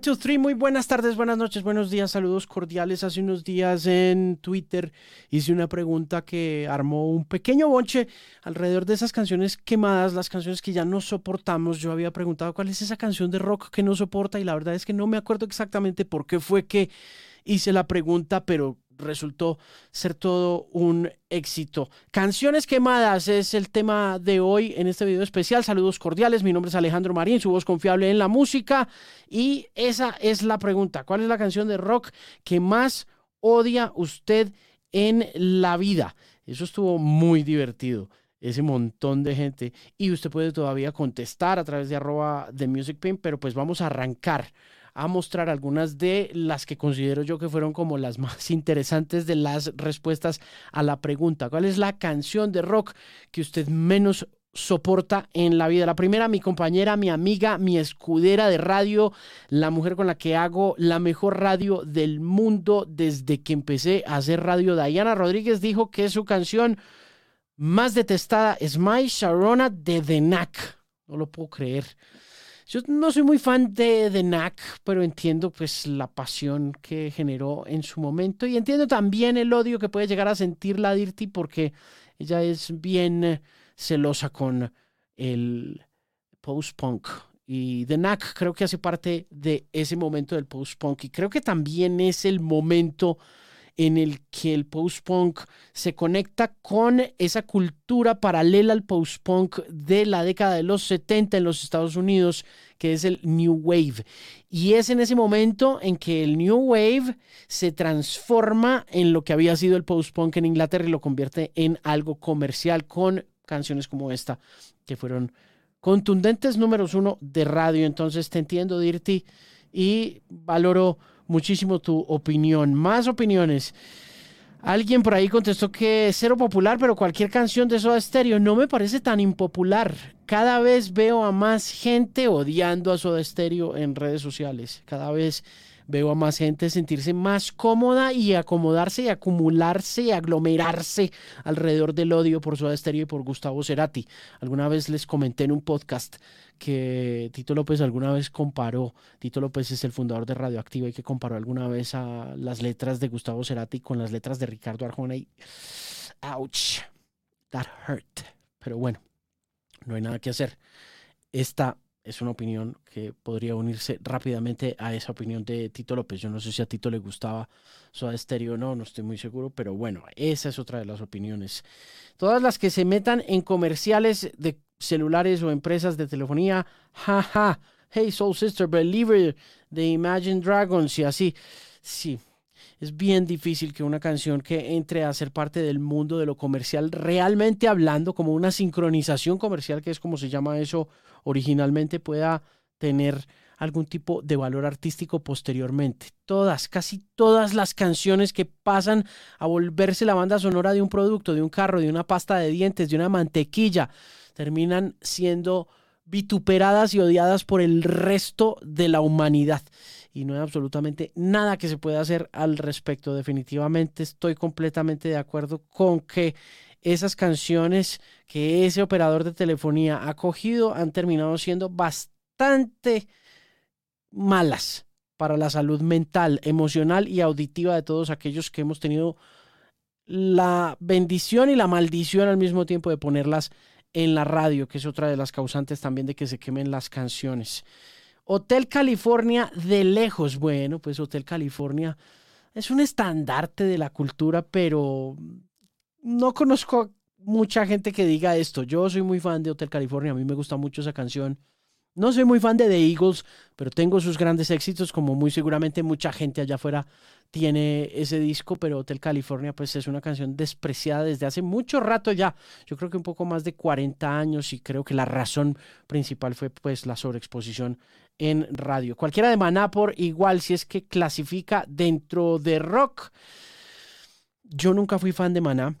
Three, muy buenas tardes, buenas noches, buenos días, saludos cordiales. Hace unos días en Twitter hice una pregunta que armó un pequeño bonche alrededor de esas canciones quemadas, las canciones que ya no soportamos. Yo había preguntado cuál es esa canción de rock que no soporta y la verdad es que no me acuerdo exactamente por qué fue que hice la pregunta, pero resultó ser todo un éxito. Canciones quemadas es el tema de hoy en este video especial. Saludos cordiales, mi nombre es Alejandro Marín, su voz confiable en la música y esa es la pregunta. ¿Cuál es la canción de rock que más odia usted en la vida? Eso estuvo muy divertido ese montón de gente y usted puede todavía contestar a través de arroba de Music pero pues vamos a arrancar a mostrar algunas de las que considero yo que fueron como las más interesantes de las respuestas a la pregunta. ¿Cuál es la canción de rock que usted menos soporta en la vida. La primera, mi compañera, mi amiga, mi escudera de radio, la mujer con la que hago la mejor radio del mundo desde que empecé a hacer radio. Diana Rodríguez dijo que su canción más detestada es My Sharona de The Knack. No lo puedo creer. Yo no soy muy fan de, de NAC, pero entiendo pues la pasión que generó en su momento y entiendo también el odio que puede llegar a sentir la Dirty porque ella es bien celosa con el post-punk. Y The Knack creo que hace parte de ese momento del post-punk y creo que también es el momento en el que el post-punk se conecta con esa cultura paralela al post-punk de la década de los 70 en los Estados Unidos, que es el New Wave. Y es en ese momento en que el New Wave se transforma en lo que había sido el post-punk en Inglaterra y lo convierte en algo comercial con canciones como esta, que fueron contundentes números uno de radio. Entonces te entiendo, Dirty, y valoro muchísimo tu opinión. Más opiniones. Alguien por ahí contestó que es cero popular, pero cualquier canción de Soda Stereo no me parece tan impopular. Cada vez veo a más gente odiando a Soda Stereo en redes sociales. Cada vez veo a más gente sentirse más cómoda y acomodarse y acumularse y aglomerarse alrededor del odio por Soda Stereo y por Gustavo Cerati. Alguna vez les comenté en un podcast que Tito López alguna vez comparó, Tito López es el fundador de Radioactiva y que comparó alguna vez a las letras de Gustavo Cerati con las letras de Ricardo Arjona y ouch, that hurt. Pero bueno, no hay nada que hacer. Esta es una opinión que podría unirse rápidamente a esa opinión de Tito López. Yo no sé si a Tito le gustaba Soda Stereo o no, no estoy muy seguro, pero bueno, esa es otra de las opiniones. Todas las que se metan en comerciales de celulares o empresas de telefonía, jaja, hey Soul Sister, Believer de Imagine Dragons y así. Sí, es bien difícil que una canción que entre a ser parte del mundo de lo comercial, realmente hablando, como una sincronización comercial, que es como se llama eso originalmente, pueda tener algún tipo de valor artístico posteriormente. Todas, casi todas las canciones que pasan a volverse la banda sonora de un producto, de un carro, de una pasta de dientes, de una mantequilla, terminan siendo vituperadas y odiadas por el resto de la humanidad y no hay absolutamente nada que se pueda hacer al respecto. Definitivamente estoy completamente de acuerdo con que esas canciones que ese operador de telefonía ha cogido han terminado siendo bastante malas para la salud mental, emocional y auditiva de todos aquellos que hemos tenido la bendición y la maldición al mismo tiempo de ponerlas en la radio, que es otra de las causantes también de que se quemen las canciones. Hotel California de lejos. Bueno, pues Hotel California es un estandarte de la cultura, pero no conozco mucha gente que diga esto. Yo soy muy fan de Hotel California, a mí me gusta mucho esa canción. No soy muy fan de The Eagles, pero tengo sus grandes éxitos, como muy seguramente mucha gente allá afuera tiene ese disco, pero Hotel California pues es una canción despreciada desde hace mucho rato ya. Yo creo que un poco más de 40 años y creo que la razón principal fue pues la sobreexposición en radio. Cualquiera de Maná por igual si es que clasifica dentro de rock. Yo nunca fui fan de Maná,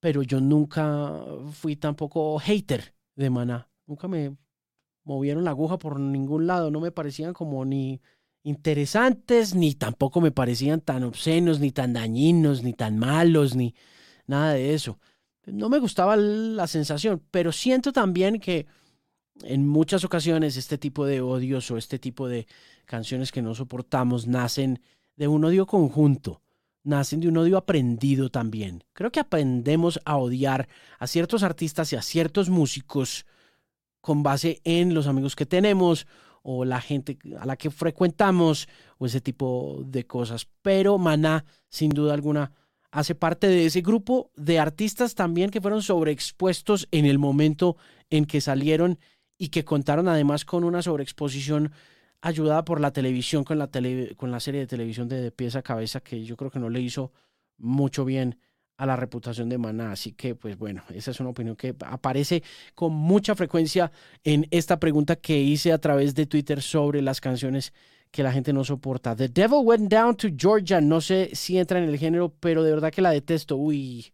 pero yo nunca fui tampoco hater de Maná. Nunca me movieron la aguja por ningún lado, no me parecían como ni interesantes, ni tampoco me parecían tan obscenos, ni tan dañinos, ni tan malos, ni nada de eso. No me gustaba la sensación, pero siento también que en muchas ocasiones este tipo de odios o este tipo de canciones que no soportamos nacen de un odio conjunto, nacen de un odio aprendido también. Creo que aprendemos a odiar a ciertos artistas y a ciertos músicos con base en los amigos que tenemos o la gente a la que frecuentamos o ese tipo de cosas. Pero Maná, sin duda alguna, hace parte de ese grupo de artistas también que fueron sobreexpuestos en el momento en que salieron y que contaron además con una sobreexposición ayudada por la televisión, con la, con la serie de televisión de, de pieza a cabeza, que yo creo que no le hizo mucho bien a la reputación de Maná. Así que, pues bueno, esa es una opinión que aparece con mucha frecuencia en esta pregunta que hice a través de Twitter sobre las canciones que la gente no soporta. The Devil Went Down to Georgia. No sé si entra en el género, pero de verdad que la detesto. Uy.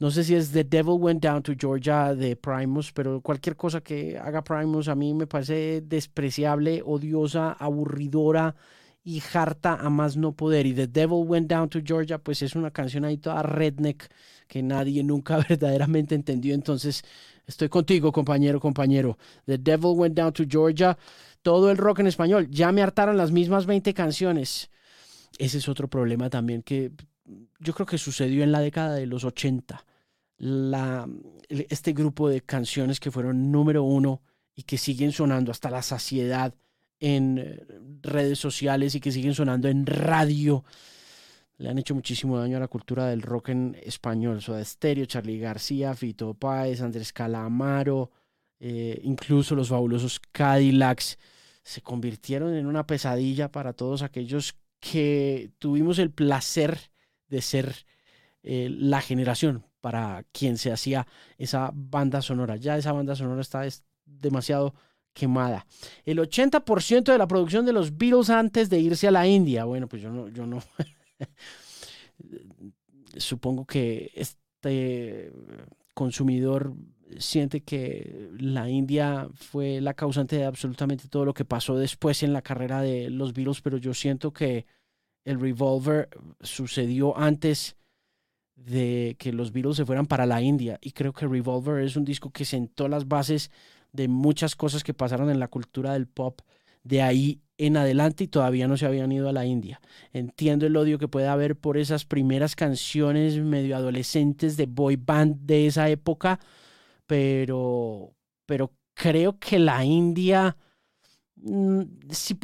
No sé si es The Devil Went Down to Georgia de Primus, pero cualquier cosa que haga Primus a mí me parece despreciable, odiosa, aburridora y harta a más no poder. Y The Devil Went Down to Georgia, pues es una canción ahí toda redneck que nadie nunca verdaderamente entendió. Entonces, estoy contigo, compañero, compañero. The Devil Went Down to Georgia todo el rock en español. Ya me hartaron las mismas 20 canciones. Ese es otro problema también que yo creo que sucedió en la década de los 80. La, este grupo de canciones que fueron número uno y que siguen sonando hasta la saciedad en eh, redes sociales y que siguen sonando en radio, le han hecho muchísimo daño a la cultura del rock en español. Soda Stereo, Charlie García, Fito Páez, Andrés Calamaro, eh, incluso los fabulosos Cadillacs se convirtieron en una pesadilla para todos aquellos que tuvimos el placer de ser eh, la generación para quien se hacía esa banda sonora. Ya esa banda sonora está demasiado quemada. El 80% de la producción de los Beatles antes de irse a la India. Bueno, pues yo no, yo no. Supongo que este consumidor siente que la India fue la causante de absolutamente todo lo que pasó después en la carrera de los Beatles, pero yo siento que el Revolver sucedió antes de que los Beatles se fueran para la India y creo que Revolver es un disco que sentó las bases de muchas cosas que pasaron en la cultura del pop de ahí en adelante y todavía no se habían ido a la India. Entiendo el odio que puede haber por esas primeras canciones medio adolescentes de boy band de esa época, pero, pero creo que la India, mm,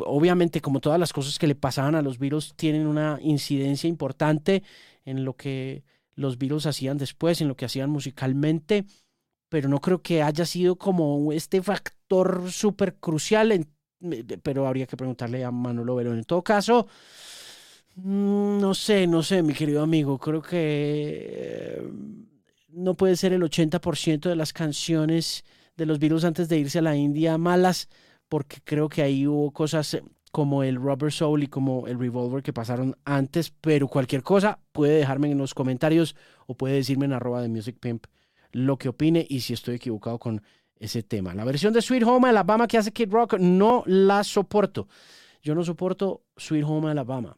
obviamente como todas las cosas que le pasaban a los virus, tienen una incidencia importante en lo que los virus hacían después, en lo que hacían musicalmente, pero no creo que haya sido como este factor súper crucial, pero habría que preguntarle a Manolo Verón. En todo caso, mm, no sé, no sé, mi querido amigo, creo que no puede ser el 80% de las canciones de los Beatles antes de irse a la India malas, porque creo que ahí hubo cosas eh, como el Rubber Soul y como el Revolver que pasaron antes, pero cualquier cosa puede dejarme en los comentarios o puede decirme en arroba de Music Pimp lo que opine y si estoy equivocado con ese tema. La versión de Sweet Home Alabama que hace Kid Rock no la soporto. Yo no soporto Sweet Home Alabama.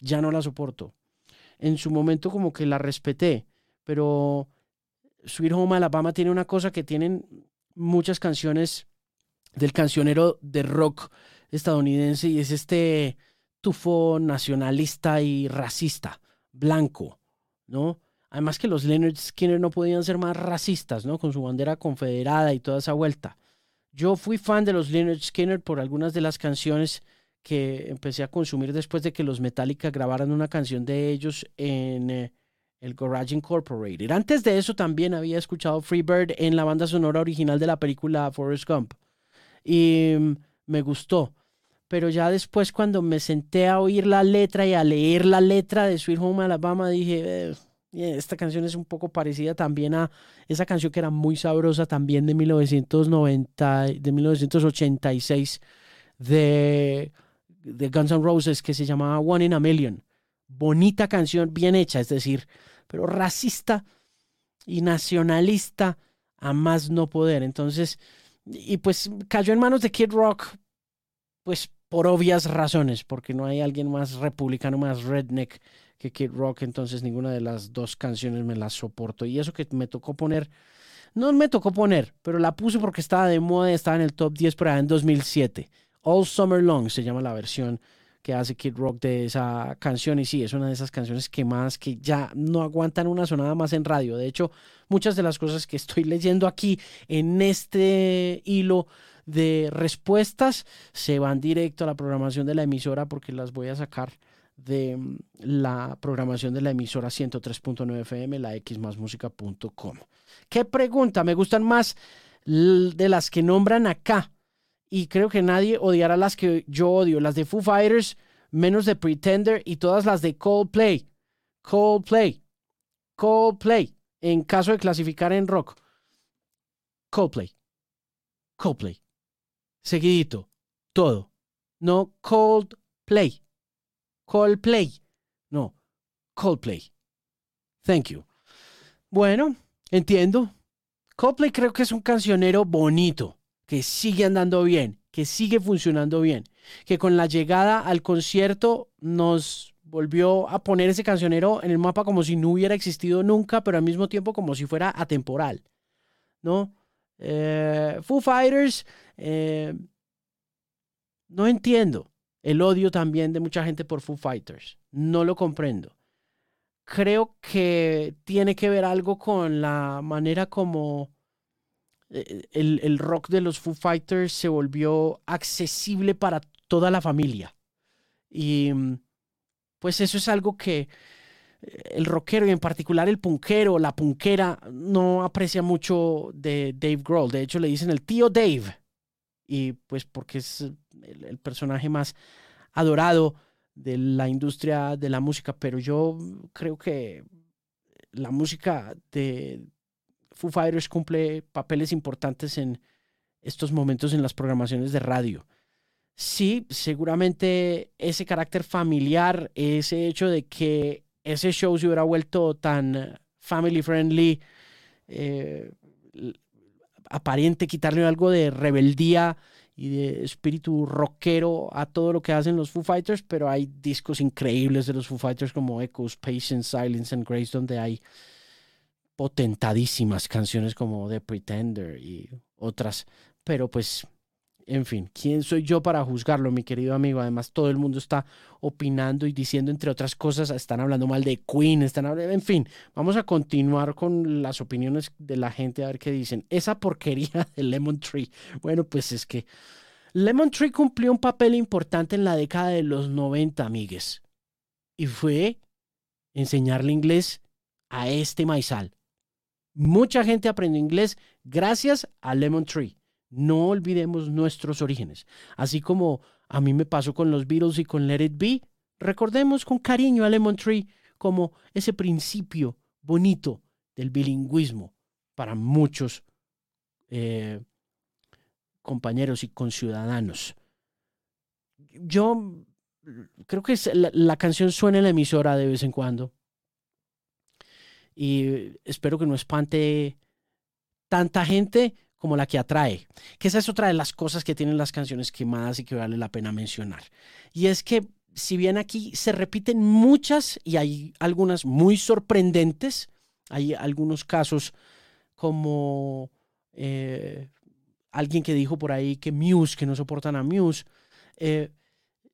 Ya no la soporto. En su momento como que la respeté, pero Sweet Home Alabama tiene una cosa que tienen muchas canciones del cancionero de rock estadounidense y es este tufo nacionalista y racista, blanco, ¿no? Además que los Leonard Skinner no podían ser más racistas, ¿no? Con su bandera confederada y toda esa vuelta. Yo fui fan de los Leonard Skinner por algunas de las canciones que empecé a consumir después de que los Metallica grabaran una canción de ellos en eh, el Garage Incorporated. Antes de eso también había escuchado Freebird en la banda sonora original de la película Forrest Gump. Y mm, me gustó. Pero ya después cuando me senté a oír la letra y a leer la letra de Sweet Home Alabama, dije, eh, esta canción es un poco parecida también a esa canción que era muy sabrosa también de 1990, de 1986 de, de Guns N' Roses que se llamaba One in a Million. Bonita canción, bien hecha, es decir, pero racista y nacionalista a más no poder. Entonces, y pues cayó en manos de Kid Rock, pues por obvias razones, porque no hay alguien más republicano, más redneck que Kid Rock, entonces ninguna de las dos canciones me las soporto. Y eso que me tocó poner no me tocó poner, pero la puse porque estaba de moda estaba en el top 10 por allá en 2007. All Summer Long se llama la versión que hace Kid Rock de esa canción. Y sí, es una de esas canciones que más que ya no aguantan una sonada más en radio. De hecho, muchas de las cosas que estoy leyendo aquí en este hilo de respuestas se van directo a la programación de la emisora porque las voy a sacar de mm, la programación de la emisora 103.9 FM, la xmasmusica.com. ¿Qué pregunta? Me gustan más de las que nombran acá y creo que nadie odiará las que yo odio, las de Foo Fighters, menos de Pretender y todas las de Coldplay. Coldplay. Coldplay. En caso de clasificar en rock. Coldplay. Coldplay. Seguidito. Todo. No Coldplay. Coldplay. No. Coldplay. Thank you. Bueno, entiendo. Coldplay creo que es un cancionero bonito que sigue andando bien, que sigue funcionando bien, que con la llegada al concierto nos volvió a poner ese cancionero en el mapa como si no hubiera existido nunca, pero al mismo tiempo como si fuera atemporal, ¿no? Eh, Foo Fighters, eh, no entiendo el odio también de mucha gente por Foo Fighters, no lo comprendo. Creo que tiene que ver algo con la manera como eh, el, rock de los Foo Fighters se volvió accesible para toda la familia. Y mm, pues eso es algo que eh, el rockero y en particular el punkero, la punkera, no aprecia mucho de Dave Grohl. De hecho, le dicen el tío Dave. Y pues porque es el personaje más adorado de la industria de la música. Pero yo creo que la música de, Foo Fighters cumple papeles importantes en estos momentos en las programaciones de radio. Sí, seguramente ese carácter familiar, ese hecho de que ese show se hubiera vuelto tan family friendly, eh, aparente, quitarle algo de rebeldía y de espíritu rockero a todo lo que hacen los Foo Fighters, pero hay discos increíbles de los Foo Fighters como Echoes, Patience, Silence and Grace, donde hay potentadísimas canciones como The Pretender y otras, pero pues, en fin, ¿quién soy yo para juzgarlo, mi querido amigo? Además, todo el mundo está opinando y diciendo, entre otras cosas, están hablando mal de Queen, están hablando, en fin, vamos a continuar con las opiniones de la gente a ver qué dicen. Esa porquería de Lemon Tree. Bueno, pues es que Lemon Tree cumplió un papel importante en la década de los 90, amigues, y fue enseñarle inglés a este maizal Mucha gente aprendió inglés gracias a Lemon Tree. No olvidemos nuestros orígenes. Así como a mí me pasó con los Beatles y con Let It Be, recordemos con cariño a Lemon Tree como ese principio bonito del bilingüismo para muchos eh, compañeros y conciudadanos. Yo creo que la, la, canción suena en la emisora de vez en cuando y espero que no espante tanta gente como la que atrae. Que esa es otra de las cosas que tienen las canciones quemadas y que vale la pena mencionar. Y es que si bien aquí se repiten muchas y hay algunas muy sorprendentes, hay algunos casos como eh, alguien que dijo por ahí que Muse, que no soportan a Muse. Eh,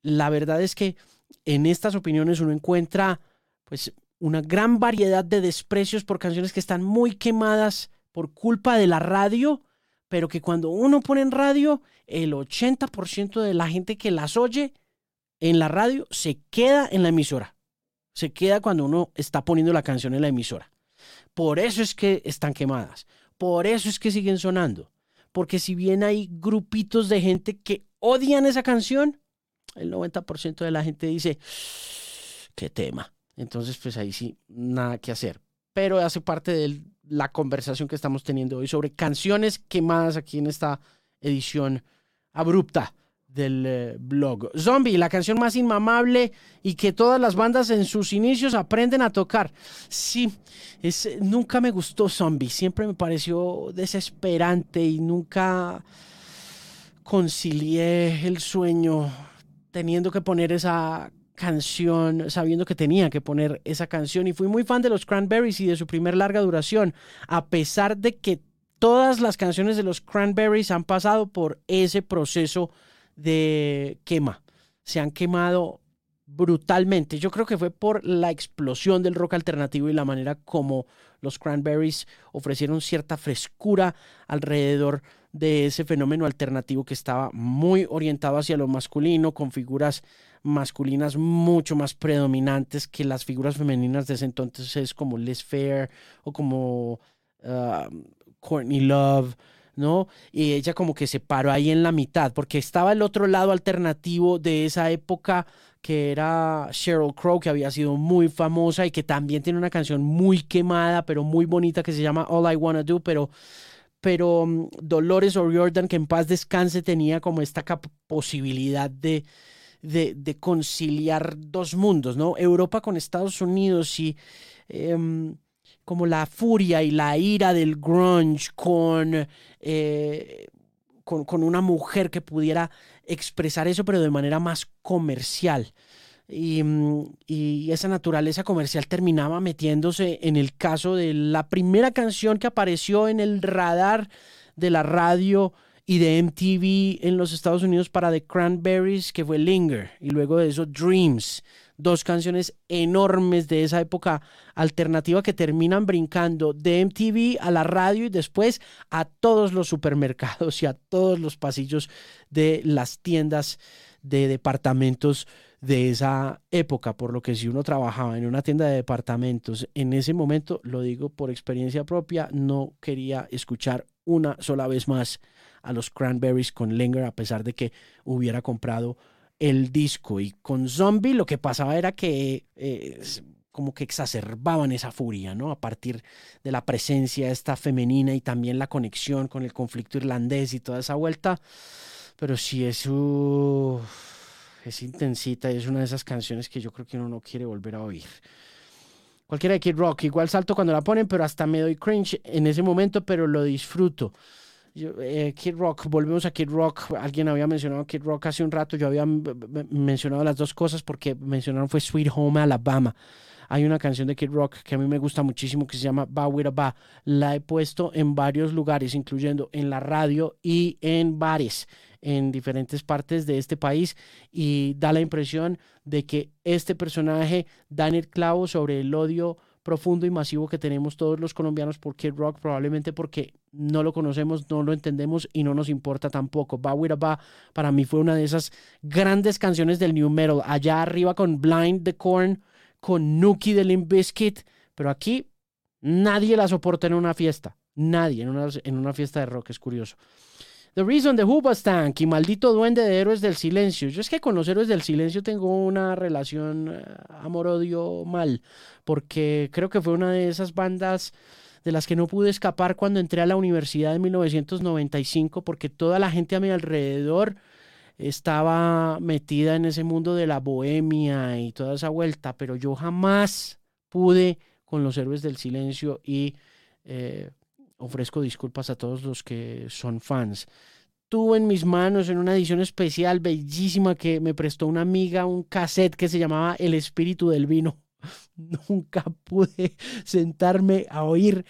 la verdad es que en estas opiniones uno encuentra pues una gran variedad de desprecios por canciones que están muy quemadas por culpa de la radio, pero que cuando uno pone en radio, el 80% de la gente que las oye en la radio se queda en la emisora. Se queda cuando uno está poniendo la canción en la emisora. Por eso es que están quemadas. Por eso es que siguen sonando. Porque si bien hay grupitos de gente que odian esa canción, el 90% de la gente dice, qué tema. Entonces, pues ahí sí, nada que hacer. Pero hace parte de la conversación que estamos teniendo hoy sobre canciones quemadas aquí en esta edición abrupta del eh, blog. Zombie, la canción más inmamable y que todas las bandas en sus inicios aprenden a tocar. Sí, es, nunca me gustó Zombie, siempre me pareció desesperante y nunca concilié el sueño teniendo que poner esa canción sabiendo que tenía que poner esa canción y fui muy fan de los Cranberries y de su primer larga duración, a pesar de que todas las canciones de los Cranberries han pasado por ese proceso de quema. Se han quemado brutalmente. Yo creo que fue por la explosión del rock alternativo y la manera como los Cranberries ofrecieron cierta frescura alrededor de ese fenómeno alternativo que estaba muy orientado hacia lo masculino, con figuras masculinas mucho más predominantes que las figuras femeninas de ese entonces, como Les Fair o como uh, Courtney Love. ¿no? Y ella como que se paró ahí en la mitad, porque estaba el otro lado alternativo de esa época que era Sheryl Crow, que había sido muy famosa y que también tiene una canción muy quemada, pero muy bonita, que se llama All I Wanna Do, pero, pero mm, Dolores O'Riordan, que en paz descanse, tenía como esta posibilidad de, de, conciliar dos mundos, ¿no? Europa con Estados Unidos y... Em, como la furia y la ira del grunge con, eh, con, con, una mujer que pudiera expresar eso, pero de manera más comercial. Mm, y, esa naturaleza comercial terminaba metiéndose en el caso de la primera canción que apareció en el radar de la radio y de MTV en los Estados Unidos para The Cranberries, que fue Linger, y luego de eso Dreams, dos canciones enormes de esa época alternativa que terminan brincando de MTV a la radio y después a todos los supermercados y a todos los pasillos de las tiendas de departamentos de esa época, por lo que si uno trabajaba en una tienda de departamentos en ese momento, lo digo por experiencia propia, no quería escuchar una sola vez más a los Cranberries con Linger a pesar de que hubiera comprado el disco. Y con Zombie lo que pasaba era que eh, como que exacerbaban esa furia, ¿no? A partir de la presencia esta femenina y también la conexión con el conflicto irlandés y toda esa vuelta. Pero sí es, es intensita y es una de esas canciones que yo creo que uno no quiere volver a oír. Cualquiera de Kid Rock, igual salto cuando la ponen, pero hasta me doy cringe en ese momento, pero lo disfruto. Eh, Kid Rock, volvemos a Kid Rock. Alguien había mencionado Kid Rock hace un rato. Yo había mencionado las dos cosas porque mencionaron fue Sweet Home Alabama. Hay una canción de Kid Rock que a mí me gusta muchísimo que se llama Ba With a Ba. La he puesto en varios lugares, incluyendo en la radio y en bares en diferentes partes de este país y da la impresión de que este personaje da en el clavo sobre el odio profundo y masivo que tenemos todos los colombianos por Kid Rock, probablemente porque no lo conocemos, no lo entendemos y no nos importa tampoco. Ba With Ba para mí fue una de esas grandes canciones del new metal, allá arriba con Blind the Corn, con Nuki de Limp Bizkit, pero aquí nadie la soporta en una fiesta, nadie en una, en una fiesta de rock, es curioso. The Reason the Tank y Maldito Duende de Héroes del Silencio. Yo es que con los Héroes del Silencio tengo una relación eh, amor-odio mal, porque creo que fue una de esas bandas de las que no pude escapar cuando entré a la universidad en 1995, porque toda la gente a mi alrededor estaba metida en ese mundo de la bohemia y toda esa vuelta, pero yo jamás pude con los Héroes del Silencio y... Eh, ofrezco disculpas a todos los que son fans. Tuve en mis manos en una edición especial bellísima que me prestó una amiga un cassette que se llamaba El espíritu del vino. Nunca pude sentarme a oír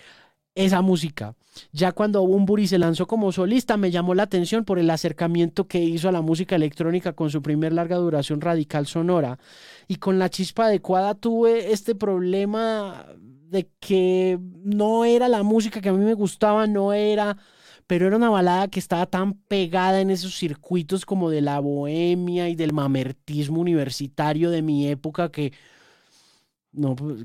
esa música. Ya cuando Bumburi se lanzó como solista, me llamó la atención por el acercamiento que hizo a la música electrónica con su primer larga duración radical sonora. Y con la chispa adecuada tuve este problema de que no era la música que a mí me gustaba, no era, pero era una balada que estaba tan pegada en esos circuitos como de la bohemia y del mamertismo universitario de mi época que no, pues,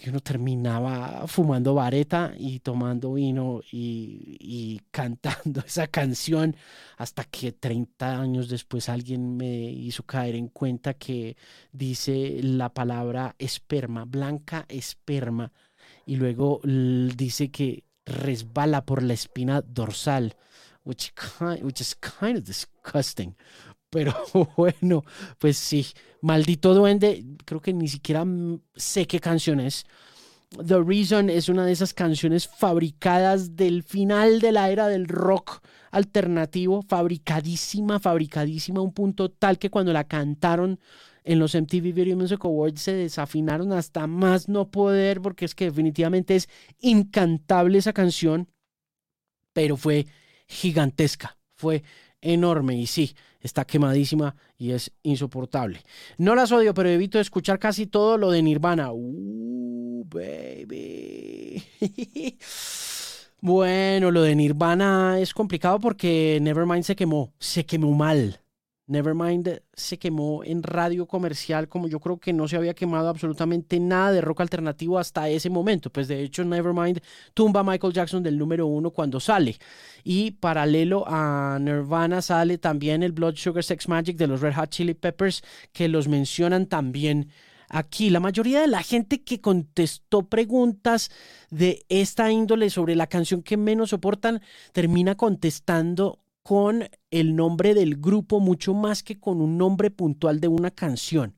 que uno terminaba fumando vareta y tomando vino y, y, cantando esa canción hasta que 30 años después alguien me hizo caer en cuenta que dice la palabra esperma, blanca esperma, y luego dice que resbala por la espina dorsal, which, which is kind of disgusting. Pero bueno, pues sí, maldito duende, creo que ni siquiera sé qué canción es. The Reason es una de esas canciones fabricadas del final de la era del rock alternativo, fabricadísima, fabricadísima a un punto tal que cuando la cantaron en los MTV Video Music Awards se desafinaron hasta más no poder porque es que definitivamente es incantable esa canción pero fue gigantesca, fue enorme y sí, está quemadísima y es insoportable. No las odio, pero evito escuchar casi todo lo de Nirvana. Uh, baby. bueno, lo de Nirvana es complicado porque Nevermind se quemó, se quemó mal. Nevermind se quemó en radio comercial como yo creo que no se había quemado absolutamente nada de rock alternativo hasta ese momento. Pues de hecho Nevermind tumba a Michael Jackson del número uno cuando sale. Y paralelo a Nirvana sale también el Blood Sugar Sex Magic de los Red Hot Chili Peppers que los mencionan también aquí. La mayoría de la gente que contestó preguntas de esta índole sobre la canción que menos soportan termina contestando con el nombre del grupo mucho más que con un nombre puntual de una canción,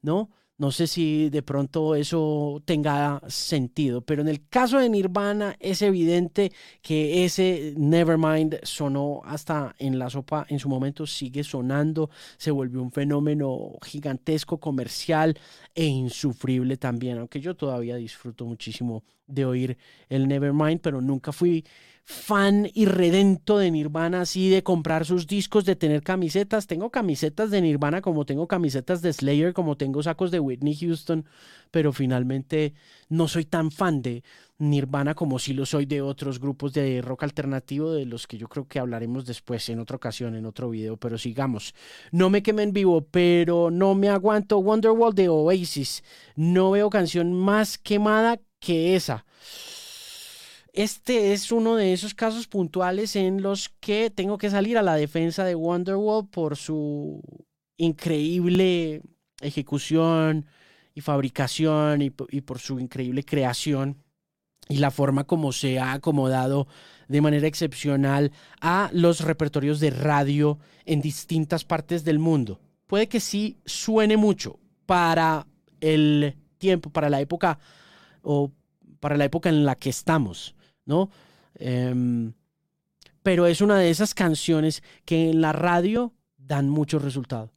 ¿no? No sé si de pronto eso tenga sentido, pero en el caso de Nirvana es evidente que ese Nevermind sonó hasta en la sopa, en su momento sigue sonando, se volvió un fenómeno gigantesco, comercial e insufrible también, aunque yo todavía disfruto muchísimo de oír el Nevermind, pero nunca fui fan y redento de Nirvana, así de comprar sus discos, de tener camisetas. Tengo camisetas de Nirvana como tengo camisetas de Slayer, como tengo sacos de Whitney Houston, pero finalmente no soy tan fan de Nirvana como si lo soy de otros grupos de rock alternativo, de los que yo creo que hablaremos después en otra ocasión, en otro video, pero sigamos. No me quemen vivo, pero no me aguanto Wonderwall de Oasis. No veo canción más quemada que esa este es uno de esos casos puntuales en los que tengo que salir a la defensa de Wonderwall por su increíble ejecución y fabricación y, por su increíble creación y la forma como se ha acomodado de manera excepcional a los repertorios de radio en distintas partes del mundo. Puede que sí suene mucho para el tiempo, para la época o para la época en la que estamos. ¿No? Em, pero es una de esas canciones que en la radio dan mucho resultado.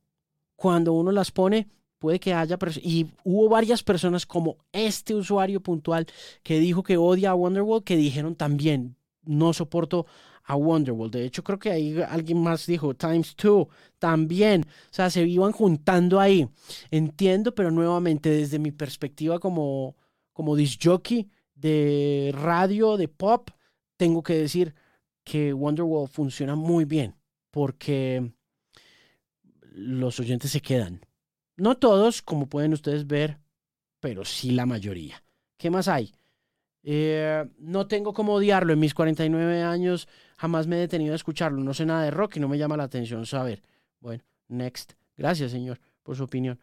Cuando uno las pone, puede que haya y hubo varias personas como este usuario puntual que dijo que odia a Wonderwall que dijeron también no soporto a Wonderwall. De hecho, creo que ahí alguien más dijo Times Two también. O sea, se iban juntando ahí. Entiendo, pero nuevamente desde mi perspectiva como como de radio, de pop, tengo que decir que Wonderwall funciona muy bien porque los oyentes se quedan. No todos, como pueden ustedes ver, pero sí la mayoría. ¿Qué más hay? Eh, no tengo cómo odiarlo. En mis 49 años jamás me he detenido a escucharlo. No sé nada de rock y no me llama la atención saber. Bueno, next. Gracias, señor, por su opinión.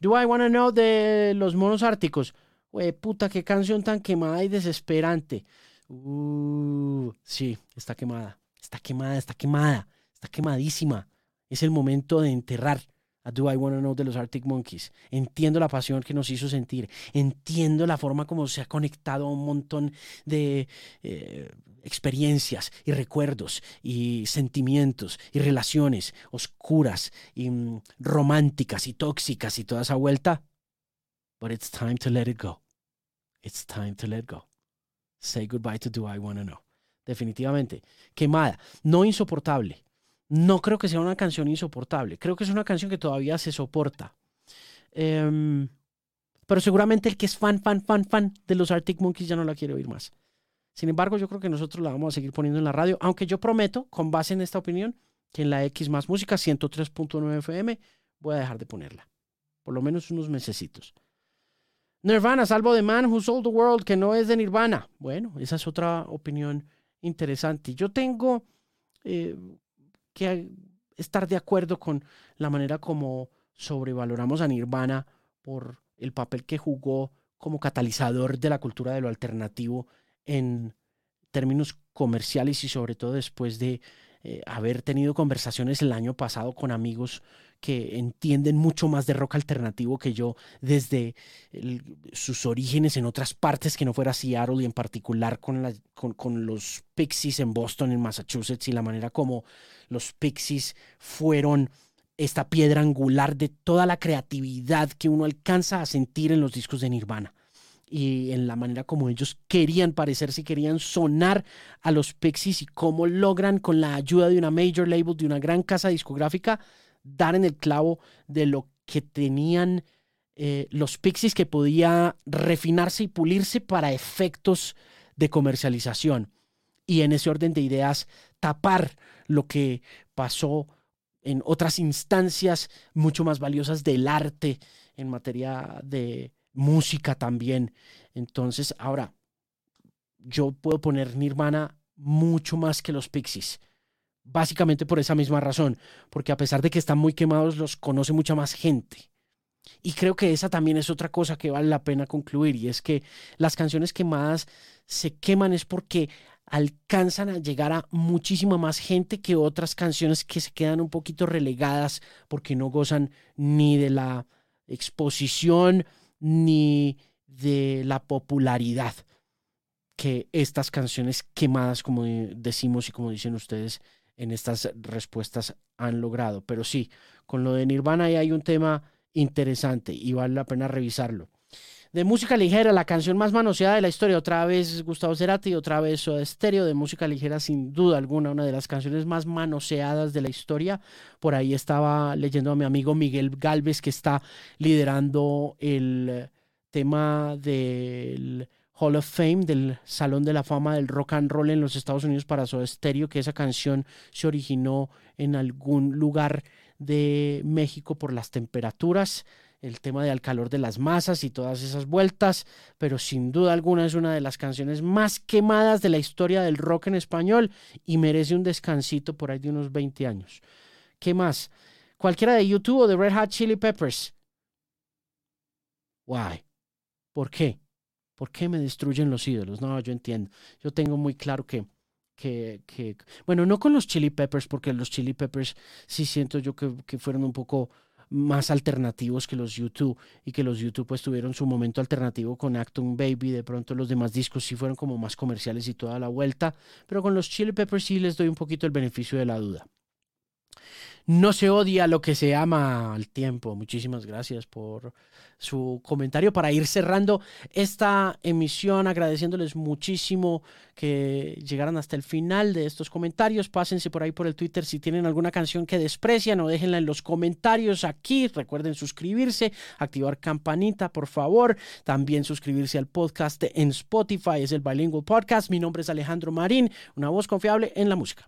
Do I Wanna Know de los monos árticos? Güey, puta, qué canción tan quemada y desesperante. Uh, sí, está quemada. Está quemada, está quemada. Está quemadísima. Es el momento de enterrar a Do I Wanna Know de los Arctic Monkeys. Entiendo la pasión que nos hizo sentir. Entiendo la forma como se ha conectado a un montón de eh, experiencias y recuerdos y sentimientos y relaciones oscuras y mm, románticas y tóxicas y toda esa vuelta. But it's time to let it go. It's time to let go. Say goodbye to Do I Wanna Know. Definitivamente. Quemada. No insoportable. No creo que sea una canción insoportable. Creo que es una canción que todavía se soporta. Em, pero seguramente el que es fan, fan, fan, fan de los Arctic Monkeys ya no la quiere oír más. Sin embargo, yo creo que nosotros la vamos a seguir poniendo en la radio, aunque yo prometo, con base en esta opinión, que en la X más música 103.9 FM voy a dejar de ponerla. Por lo menos unos mesecitos. Nirvana, salvo de Man Who Sold the World, que no es de Nirvana. Bueno, esa es otra opinión interesante. Yo tengo eh, que estar de acuerdo con la manera como sobrevaloramos a Nirvana por el papel que jugó como catalizador de la cultura de lo alternativo en términos comerciales y sobre todo después de eh, haber tenido conversaciones el año pasado con amigos que entienden mucho más de rock alternativo que yo desde sus orígenes en otras partes que no fuera Seattle y en particular con, los Pixies en Boston, en Massachusetts y la manera como los Pixies fueron esta piedra angular de toda la creatividad que uno alcanza a sentir en los discos de Nirvana. y en la manera como ellos querían parecerse, querían sonar a los Pixies y cómo logran con la ayuda de una major label, de una gran casa discográfica, dar en el clavo de lo que tenían eh, los Pixies que podía refinarse y pulirse para efectos de comercialización. Y en ese orden de ideas, tapar lo que pasó en otras instancias mucho más valiosas del arte en materia de música también. Entonces, ahora, yo puedo poner Nirvana mucho más que los Pixies. Básicamente por esa misma razón, porque a pesar de que están muy quemados, los conoce mucha más gente. Y creo que esa también es otra cosa que vale la pena concluir, y es que las canciones quemadas se queman es porque alcanzan a llegar a muchísima más gente que otras canciones que se quedan un poquito relegadas porque no gozan ni de la exposición ni de la popularidad que estas canciones quemadas, como decimos y como dicen ustedes en estas respuestas, han logrado. Pero sí, con lo de Nirvana ahí hay un tema interesante y vale la pena revisarlo. De música ligera, la canción más manoseada de la historia, otra vez Gustavo Cerati, otra vez Soda Stereo, de música ligera sin duda alguna, una de las canciones más manoseadas de la historia. Por ahí estaba leyendo a mi amigo Miguel Galvez que está liderando el tema del Hall of Fame, del Salón de la Fama del Rock and Roll en los Estados Unidos para Soda Stereo, que esa canción se originó en algún lugar de México por las temperaturas el tema del calor de las masas y todas esas vueltas, pero sin duda alguna es una de las canciones más quemadas de la historia del rock en español y merece un descansito por ahí de unos 20 años. ¿Qué más? Cualquiera de YouTube o de Red Hot Chili Peppers. Why? ¿Por qué? ¿Por qué me destruyen los ídolos? No, yo entiendo. Yo tengo muy claro que, que, que bueno, no con los Chili Peppers, porque los Chili Peppers sí siento yo que, fueron un poco más alternativos que los YouTube y que los YouTube pues tuvieron su momento alternativo con Acton Baby, de pronto los demás discos sí fueron como más comerciales y toda la vuelta, pero con los Chili Peppers sí les doy un poquito el beneficio de la duda. No se odia lo que se ama al tiempo. Muchísimas gracias por su comentario para ir cerrando esta emisión, agradeciéndoles muchísimo que llegaran hasta el final de estos comentarios. Pásense por ahí por el Twitter si tienen alguna canción que desprecian o déjenla en los comentarios aquí. Recuerden suscribirse, activar campanita, por favor. También suscribirse al podcast en Spotify, es el Bilingual Podcast. Mi nombre es Alejandro Marín, una voz confiable en la música.